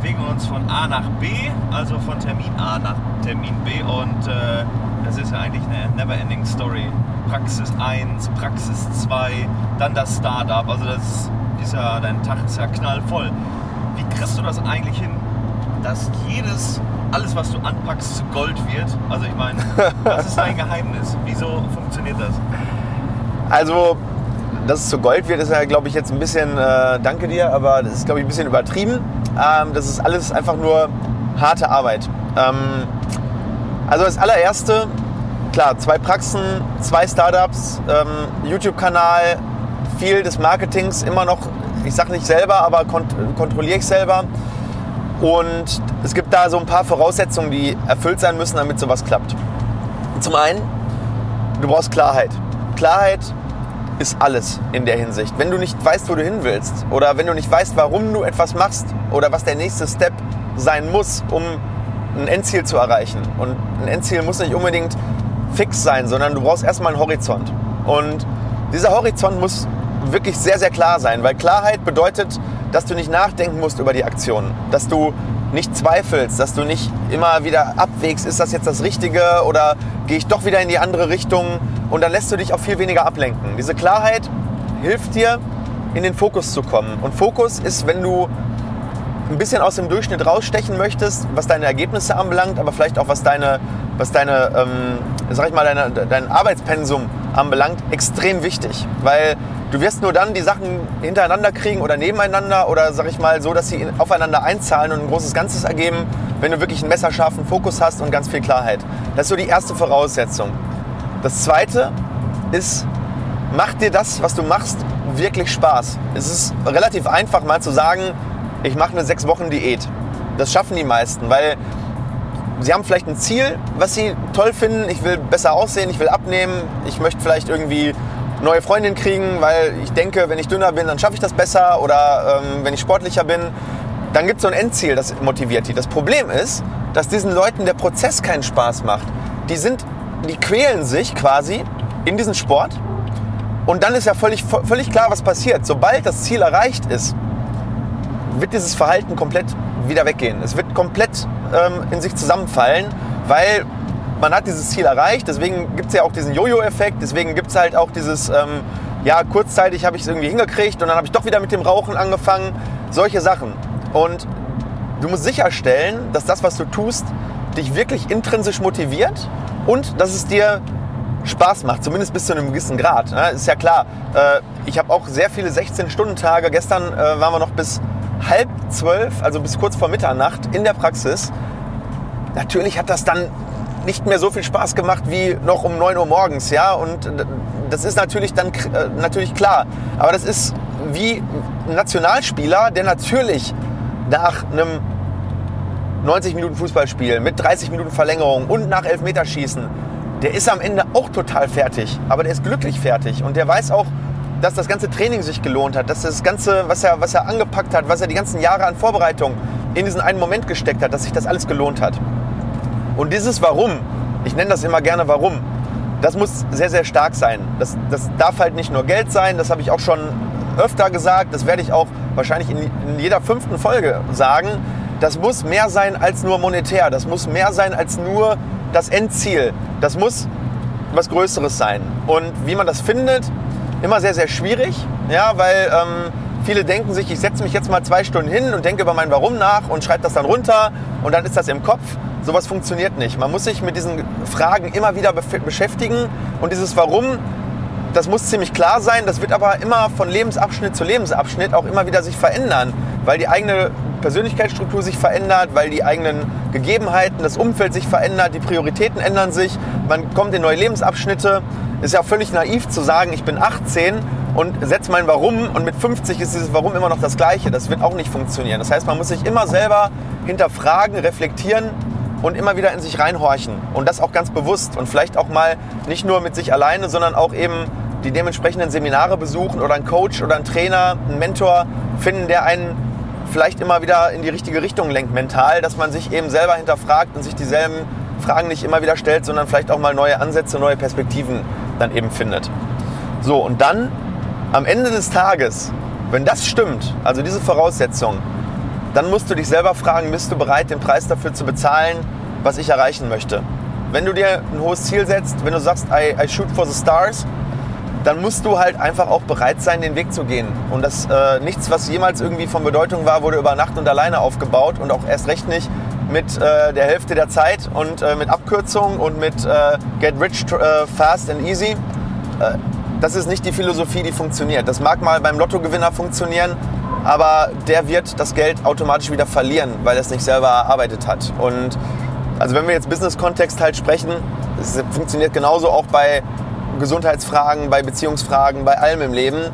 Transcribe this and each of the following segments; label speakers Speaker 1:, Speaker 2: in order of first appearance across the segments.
Speaker 1: bewegen uns von A nach B, also von Termin A nach Termin B und äh, das ist ja eigentlich eine never-ending Story. Praxis 1, Praxis 2, dann das Startup, also das ist ja, dein Tag ist ja knallvoll. Wie kriegst du das eigentlich hin, dass jedes, alles was du anpackst, zu Gold wird? Also ich meine, was ist dein Geheimnis? Wieso funktioniert das?
Speaker 2: Also, dass es zu Gold wird, ist ja, glaube ich, jetzt ein bisschen, äh, danke dir, aber das ist, glaube ich, ein bisschen übertrieben. Ähm, das ist alles einfach nur harte Arbeit. Ähm, also das allererste, klar, zwei Praxen, zwei Startups, ähm, YouTube-Kanal, viel des Marketings immer noch, ich sage nicht selber, aber kont kontrolliere ich selber. Und es gibt da so ein paar Voraussetzungen, die erfüllt sein müssen, damit sowas klappt. Zum einen, du brauchst Klarheit. Klarheit ist alles in der Hinsicht. Wenn du nicht weißt, wo du hin willst oder wenn du nicht weißt, warum du etwas machst oder was der nächste Step sein muss, um ein Endziel zu erreichen. Und ein Endziel muss nicht unbedingt fix sein, sondern du brauchst erstmal einen Horizont. Und dieser Horizont muss wirklich sehr, sehr klar sein, weil Klarheit bedeutet, dass du nicht nachdenken musst über die Aktion, dass du nicht zweifelst, dass du nicht immer wieder abwägst, ist das jetzt das Richtige oder gehe ich doch wieder in die andere Richtung und dann lässt du dich auch viel weniger ablenken. Diese Klarheit hilft dir, in den Fokus zu kommen. Und Fokus ist, wenn du ein bisschen aus dem Durchschnitt rausstechen möchtest, was deine Ergebnisse anbelangt, aber vielleicht auch was deine, was deine, ähm, sag ich mal, deine, dein Arbeitspensum anbelangt, extrem wichtig. Weil du wirst nur dann die Sachen hintereinander kriegen oder nebeneinander oder sag ich mal so, dass sie aufeinander einzahlen und ein großes Ganzes ergeben, wenn du wirklich einen messerscharfen Fokus hast und ganz viel Klarheit. Das ist so die erste Voraussetzung. Das zweite ist, mach dir das, was du machst, wirklich Spaß. Es ist relativ einfach mal zu sagen, ich mache eine sechs Wochen Diät. Das schaffen die meisten, weil sie haben vielleicht ein Ziel, was sie toll finden. Ich will besser aussehen, ich will abnehmen, ich möchte vielleicht irgendwie neue Freundin kriegen, weil ich denke, wenn ich dünner bin, dann schaffe ich das besser oder ähm, wenn ich sportlicher bin. Dann gibt es so ein Endziel, das motiviert die. Das Problem ist, dass diesen Leuten der Prozess keinen Spaß macht. Die sind, die quälen sich quasi in diesen Sport und dann ist ja völlig, völlig klar, was passiert. Sobald das Ziel erreicht ist, wird dieses Verhalten komplett wieder weggehen. Es wird komplett ähm, in sich zusammenfallen, weil man hat dieses Ziel erreicht. Deswegen gibt es ja auch diesen Jojo-Effekt. Deswegen gibt es halt auch dieses, ähm, ja, kurzzeitig habe ich es irgendwie hingekriegt und dann habe ich doch wieder mit dem Rauchen angefangen. Solche Sachen. Und du musst sicherstellen, dass das, was du tust, dich wirklich intrinsisch motiviert und dass es dir Spaß macht, zumindest bis zu einem gewissen Grad. Ne? Ist ja klar, äh, ich habe auch sehr viele 16-Stunden-Tage. Gestern äh, waren wir noch bis halb zwölf, also bis kurz vor Mitternacht in der Praxis. Natürlich hat das dann nicht mehr so viel Spaß gemacht wie noch um 9 Uhr morgens, ja, und das ist natürlich dann äh, natürlich klar. Aber das ist wie ein Nationalspieler, der natürlich nach einem 90 Minuten Fußballspiel mit 30 Minuten Verlängerung und nach Elfmeterschießen, der ist am Ende auch total fertig, aber der ist glücklich fertig und der weiß auch, dass das ganze Training sich gelohnt hat, dass das Ganze, was er, was er angepackt hat, was er die ganzen Jahre an Vorbereitung in diesen einen Moment gesteckt hat, dass sich das alles gelohnt hat. Und dieses Warum, ich nenne das immer gerne Warum, das muss sehr, sehr stark sein. Das, das darf halt nicht nur Geld sein, das habe ich auch schon öfter gesagt, das werde ich auch wahrscheinlich in, in jeder fünften Folge sagen. Das muss mehr sein als nur monetär, das muss mehr sein als nur das Endziel. Das muss was Größeres sein. Und wie man das findet, immer sehr, sehr schwierig, ja, weil ähm, viele denken sich, ich setze mich jetzt mal zwei Stunden hin und denke über mein Warum nach und schreibe das dann runter und dann ist das im Kopf. Sowas funktioniert nicht. Man muss sich mit diesen Fragen immer wieder beschäftigen und dieses Warum, das muss ziemlich klar sein. Das wird aber immer von Lebensabschnitt zu Lebensabschnitt auch immer wieder sich verändern, weil die eigene Persönlichkeitsstruktur sich verändert, weil die eigenen Gegebenheiten, das Umfeld sich verändert, die Prioritäten ändern sich, man kommt in neue Lebensabschnitte ist ja völlig naiv zu sagen, ich bin 18 und setze mein Warum und mit 50 ist dieses Warum immer noch das gleiche. Das wird auch nicht funktionieren. Das heißt, man muss sich immer selber hinterfragen, reflektieren und immer wieder in sich reinhorchen. Und das auch ganz bewusst. Und vielleicht auch mal nicht nur mit sich alleine, sondern auch eben die dementsprechenden Seminare besuchen oder einen Coach oder einen Trainer, einen Mentor finden, der einen vielleicht immer wieder in die richtige Richtung lenkt mental, dass man sich eben selber hinterfragt und sich dieselben Fragen nicht immer wieder stellt, sondern vielleicht auch mal neue Ansätze, neue Perspektiven dann eben findet. So, und dann am Ende des Tages, wenn das stimmt, also diese Voraussetzung, dann musst du dich selber fragen, bist du bereit, den Preis dafür zu bezahlen, was ich erreichen möchte. Wenn du dir ein hohes Ziel setzt, wenn du sagst, I, I shoot for the stars, dann musst du halt einfach auch bereit sein, den Weg zu gehen. Und das äh, nichts, was jemals irgendwie von Bedeutung war, wurde über Nacht und alleine aufgebaut und auch erst recht nicht mit äh, der Hälfte der Zeit und äh, mit Abkürzungen und mit äh, Get Rich äh, Fast and Easy. Äh, das ist nicht die Philosophie, die funktioniert. Das mag mal beim Lottogewinner funktionieren, aber der wird das Geld automatisch wieder verlieren, weil er es nicht selber erarbeitet hat. Und also wenn wir jetzt Business-Kontext halt sprechen, es funktioniert genauso auch bei Gesundheitsfragen, bei Beziehungsfragen, bei allem im Leben,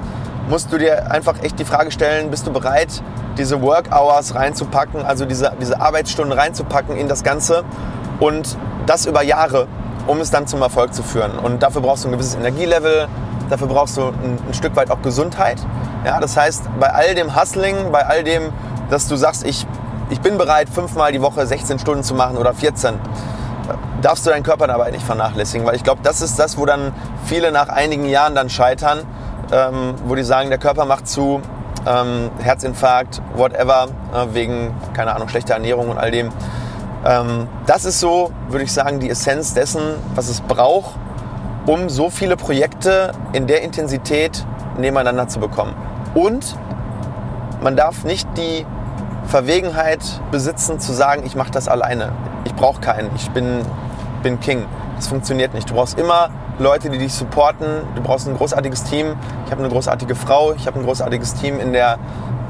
Speaker 2: musst du dir einfach echt die Frage stellen, bist du bereit, diese Work Hours reinzupacken, also diese, diese Arbeitsstunden reinzupacken in das Ganze und das über Jahre, um es dann zum Erfolg zu führen. Und dafür brauchst du ein gewisses Energielevel, dafür brauchst du ein, ein Stück weit auch Gesundheit. Ja, das heißt, bei all dem Hustling, bei all dem, dass du sagst, ich, ich bin bereit, fünfmal die Woche 16 Stunden zu machen oder 14, darfst du deinen Körper dabei nicht vernachlässigen, weil ich glaube, das ist das, wo dann viele nach einigen Jahren dann scheitern, ähm, wo die sagen, der Körper macht zu, ähm, Herzinfarkt, whatever, äh, wegen, keine Ahnung, schlechter Ernährung und all dem. Ähm, das ist so, würde ich sagen, die Essenz dessen, was es braucht, um so viele Projekte in der Intensität nebeneinander zu bekommen. Und man darf nicht die Verwegenheit besitzen, zu sagen, ich mache das alleine. Ich brauche keinen, ich bin, bin King. Das funktioniert nicht. Du brauchst immer Leute, die dich supporten. Du brauchst ein großartiges Team. Ich habe eine großartige Frau. Ich habe ein großartiges Team in der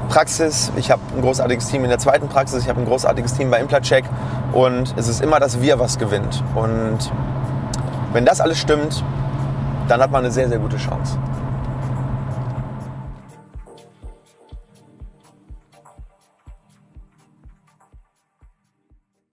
Speaker 2: Praxis. Ich habe ein großartiges Team in der zweiten Praxis. Ich habe ein großartiges Team bei Implacheck. Und es ist immer das Wir, was gewinnt. Und wenn das alles stimmt, dann hat man eine sehr, sehr gute Chance.